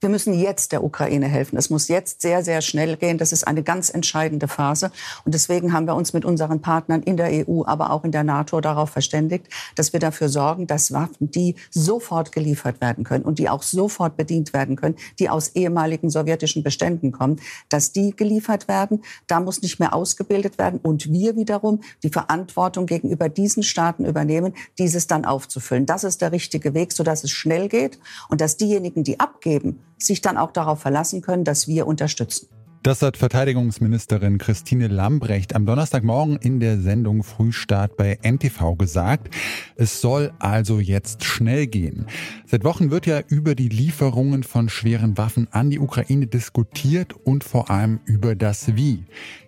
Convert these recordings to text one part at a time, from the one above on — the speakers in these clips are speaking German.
Wir müssen jetzt der Ukraine helfen. Es muss jetzt sehr, sehr schnell gehen. Das ist eine ganz entscheidende Phase. Und deswegen haben wir uns mit unseren Partnern in der EU, aber auch in der NATO darauf verständigt, dass wir dafür sorgen, dass Waffen, die sofort geliefert werden können und die auch sofort bedient werden können, die aus ehemaligen sowjetischen Beständen kommen, dass die geliefert werden. Da muss nicht mehr ausgebildet werden. Und wir wiederum die Verantwortung gegenüber diesen Staaten übernehmen, dieses dann aufzufüllen. Das ist der richtige Weg, sodass es schnell geht und dass diejenigen, die abgeben, sich dann auch darauf verlassen können, dass wir unterstützen. Das hat Verteidigungsministerin Christine Lambrecht am Donnerstagmorgen in der Sendung Frühstart bei NTV gesagt. Es soll also jetzt schnell gehen. Seit Wochen wird ja über die Lieferungen von schweren Waffen an die Ukraine diskutiert und vor allem über das Wie.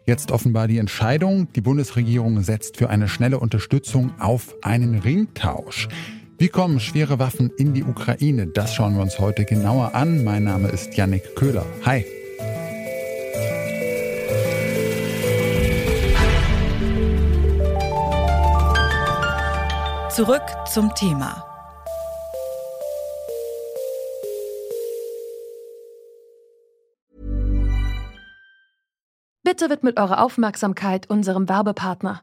Jetzt offenbar die Entscheidung. Die Bundesregierung setzt für eine schnelle Unterstützung auf einen Ringtausch. Wie kommen schwere Waffen in die Ukraine? Das schauen wir uns heute genauer an. Mein Name ist Yannick Köhler. Hi. Zurück zum Thema. Bitte widmet eure Aufmerksamkeit unserem Werbepartner.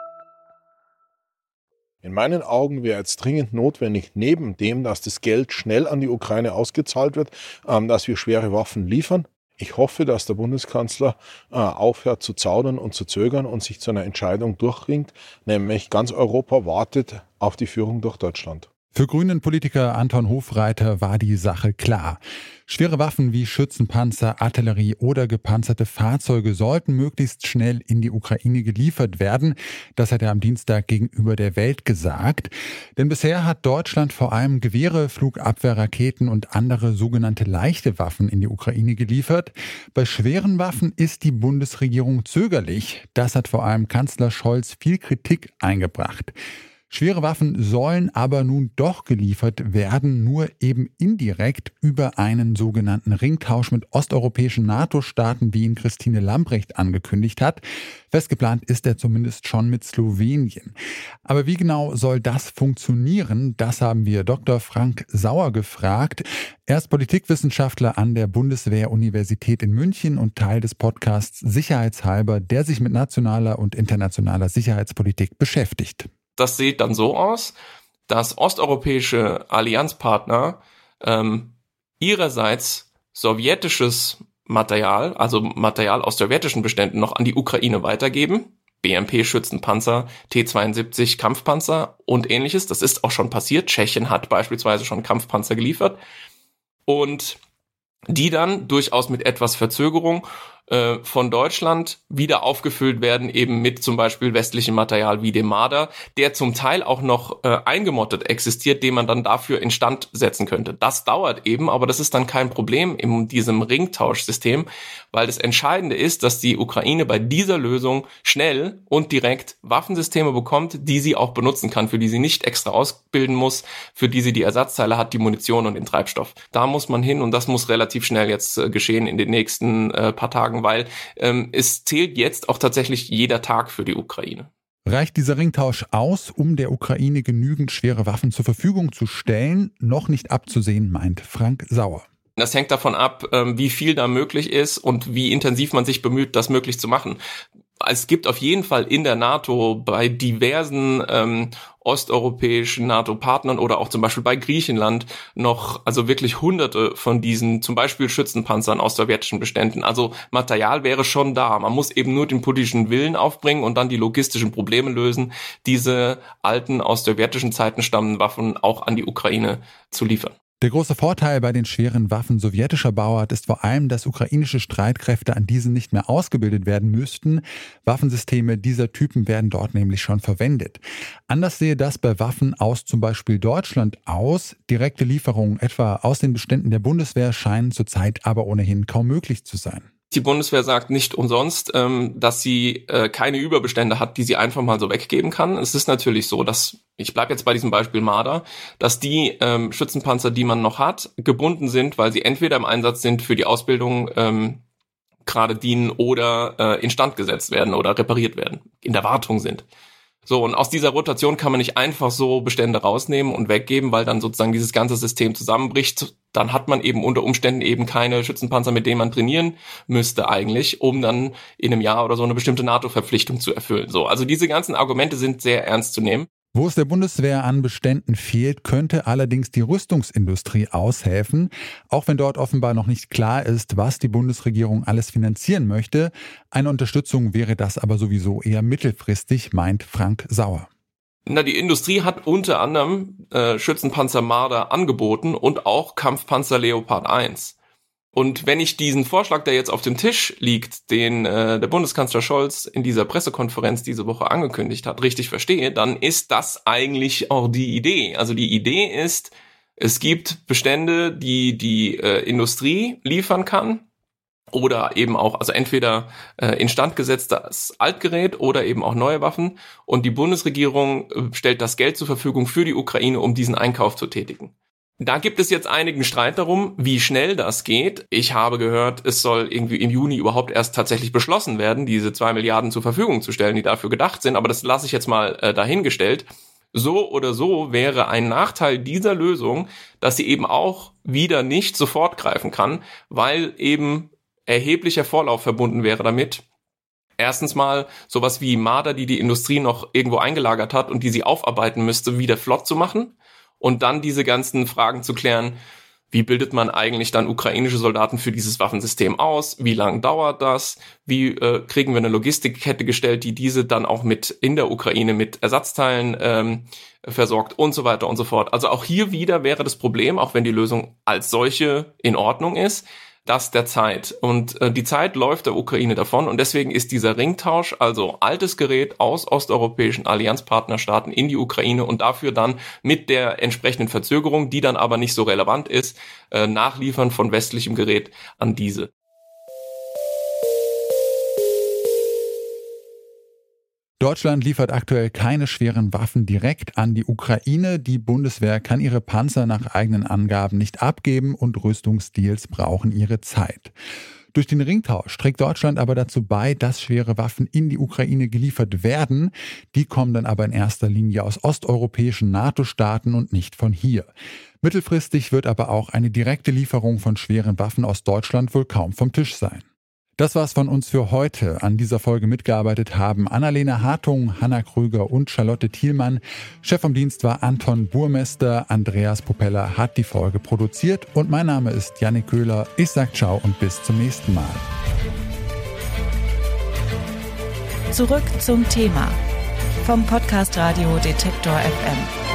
In meinen Augen wäre jetzt dringend notwendig, neben dem, dass das Geld schnell an die Ukraine ausgezahlt wird, ähm, dass wir schwere Waffen liefern. Ich hoffe, dass der Bundeskanzler äh, aufhört zu zaudern und zu zögern und sich zu einer Entscheidung durchringt, nämlich ganz Europa wartet auf die Führung durch Deutschland. Für Grünen-Politiker Anton Hofreiter war die Sache klar. Schwere Waffen wie Schützenpanzer, Artillerie oder gepanzerte Fahrzeuge sollten möglichst schnell in die Ukraine geliefert werden. Das hat er am Dienstag gegenüber der Welt gesagt. Denn bisher hat Deutschland vor allem Gewehre, Flugabwehrraketen und andere sogenannte leichte Waffen in die Ukraine geliefert. Bei schweren Waffen ist die Bundesregierung zögerlich. Das hat vor allem Kanzler Scholz viel Kritik eingebracht. Schwere Waffen sollen aber nun doch geliefert werden, nur eben indirekt über einen sogenannten Ringtausch mit osteuropäischen NATO-Staaten, wie ihn Christine Lambrecht angekündigt hat. Festgeplant ist er zumindest schon mit Slowenien. Aber wie genau soll das funktionieren? Das haben wir Dr. Frank Sauer gefragt. Er ist Politikwissenschaftler an der Bundeswehr-Universität in München und Teil des Podcasts Sicherheitshalber, der sich mit nationaler und internationaler Sicherheitspolitik beschäftigt das sieht dann so aus, dass osteuropäische Allianzpartner ähm, ihrerseits sowjetisches Material, also Material aus sowjetischen Beständen noch an die Ukraine weitergeben. BMP-Schützenpanzer, T-72 Kampfpanzer und ähnliches. Das ist auch schon passiert. Tschechien hat beispielsweise schon Kampfpanzer geliefert. Und die dann durchaus mit etwas Verzögerung äh, von Deutschland wieder aufgefüllt werden, eben mit zum Beispiel westlichem Material wie dem Marder, der zum Teil auch noch äh, eingemottet existiert, den man dann dafür instand setzen könnte. Das dauert eben, aber das ist dann kein Problem in diesem Ringtauschsystem, weil das Entscheidende ist, dass die Ukraine bei dieser Lösung schnell und direkt Waffensysteme bekommt, die sie auch benutzen kann, für die sie nicht extra ausbilden muss, für die sie die Ersatzteile hat, die Munition und den Treibstoff. Da muss man hin und das muss relativ schnell jetzt äh, geschehen in den nächsten äh, paar Tagen weil ähm, es zählt jetzt auch tatsächlich jeder Tag für die Ukraine. Reicht dieser Ringtausch aus, um der Ukraine genügend schwere Waffen zur Verfügung zu stellen? Noch nicht abzusehen, meint Frank Sauer. Das hängt davon ab, ähm, wie viel da möglich ist und wie intensiv man sich bemüht, das möglich zu machen es gibt auf jeden Fall in der NATO bei diversen ähm, osteuropäischen NATO-Partnern oder auch zum Beispiel bei Griechenland noch also wirklich hunderte von diesen zum Beispiel Schützenpanzern aus sowjetischen Beständen. Also Material wäre schon da. Man muss eben nur den politischen Willen aufbringen und dann die logistischen Probleme lösen, diese alten aus sowjetischen Zeiten stammenden Waffen auch an die Ukraine zu liefern. Der große Vorteil bei den schweren Waffen sowjetischer Bauart ist vor allem, dass ukrainische Streitkräfte an diesen nicht mehr ausgebildet werden müssten. Waffensysteme dieser Typen werden dort nämlich schon verwendet. Anders sehe das bei Waffen aus zum Beispiel Deutschland aus. Direkte Lieferungen etwa aus den Beständen der Bundeswehr scheinen zurzeit aber ohnehin kaum möglich zu sein. Die Bundeswehr sagt nicht umsonst, ähm, dass sie äh, keine Überbestände hat, die sie einfach mal so weggeben kann. Es ist natürlich so, dass, ich bleibe jetzt bei diesem Beispiel Marder, dass die ähm, Schützenpanzer, die man noch hat, gebunden sind, weil sie entweder im Einsatz sind für die Ausbildung ähm, gerade dienen oder äh, instand gesetzt werden oder repariert werden, in der Wartung sind. So, und aus dieser Rotation kann man nicht einfach so Bestände rausnehmen und weggeben, weil dann sozusagen dieses ganze System zusammenbricht. Dann hat man eben unter Umständen eben keine Schützenpanzer, mit denen man trainieren müsste eigentlich, um dann in einem Jahr oder so eine bestimmte NATO-Verpflichtung zu erfüllen. So, also diese ganzen Argumente sind sehr ernst zu nehmen. Wo es der Bundeswehr an Beständen fehlt, könnte allerdings die Rüstungsindustrie aushelfen, auch wenn dort offenbar noch nicht klar ist, was die Bundesregierung alles finanzieren möchte. Eine Unterstützung wäre das aber sowieso eher mittelfristig, meint Frank Sauer. Na, die Industrie hat unter anderem äh, Schützenpanzer Marder angeboten und auch Kampfpanzer Leopard 1. Und wenn ich diesen Vorschlag, der jetzt auf dem Tisch liegt, den äh, der Bundeskanzler Scholz in dieser Pressekonferenz diese Woche angekündigt hat, richtig verstehe, dann ist das eigentlich auch die Idee. Also die Idee ist, es gibt Bestände, die die äh, Industrie liefern kann oder eben auch, also entweder äh, instand gesetztes Altgerät oder eben auch neue Waffen. Und die Bundesregierung äh, stellt das Geld zur Verfügung für die Ukraine, um diesen Einkauf zu tätigen. Da gibt es jetzt einigen Streit darum, wie schnell das geht. Ich habe gehört, es soll irgendwie im Juni überhaupt erst tatsächlich beschlossen werden, diese zwei Milliarden zur Verfügung zu stellen, die dafür gedacht sind. Aber das lasse ich jetzt mal äh, dahingestellt. So oder so wäre ein Nachteil dieser Lösung, dass sie eben auch wieder nicht sofort greifen kann, weil eben erheblicher Vorlauf verbunden wäre damit. Erstens mal sowas wie Marder, die die Industrie noch irgendwo eingelagert hat und die sie aufarbeiten müsste, wieder flott zu machen und dann diese ganzen Fragen zu klären, wie bildet man eigentlich dann ukrainische Soldaten für dieses Waffensystem aus? Wie lang dauert das? Wie äh, kriegen wir eine Logistikkette gestellt, die diese dann auch mit in der Ukraine mit Ersatzteilen ähm, versorgt und so weiter und so fort. Also auch hier wieder wäre das Problem, auch wenn die Lösung als solche in Ordnung ist, das der Zeit. Und äh, die Zeit läuft der Ukraine davon und deswegen ist dieser Ringtausch, also altes Gerät aus osteuropäischen Allianzpartnerstaaten in die Ukraine und dafür dann mit der entsprechenden Verzögerung, die dann aber nicht so relevant ist, äh, Nachliefern von westlichem Gerät an diese. Deutschland liefert aktuell keine schweren Waffen direkt an die Ukraine. Die Bundeswehr kann ihre Panzer nach eigenen Angaben nicht abgeben und Rüstungsdeals brauchen ihre Zeit. Durch den Ringtausch trägt Deutschland aber dazu bei, dass schwere Waffen in die Ukraine geliefert werden. Die kommen dann aber in erster Linie aus osteuropäischen NATO-Staaten und nicht von hier. Mittelfristig wird aber auch eine direkte Lieferung von schweren Waffen aus Deutschland wohl kaum vom Tisch sein. Das war's von uns für heute. An dieser Folge mitgearbeitet haben Annalena Hartung, Hanna Krüger und Charlotte Thielmann. Chef vom Dienst war Anton Burmester. Andreas Propeller hat die Folge produziert und mein Name ist Janik Köhler. Ich sag ciao und bis zum nächsten Mal. Zurück zum Thema vom Podcast Radio Detektor FM.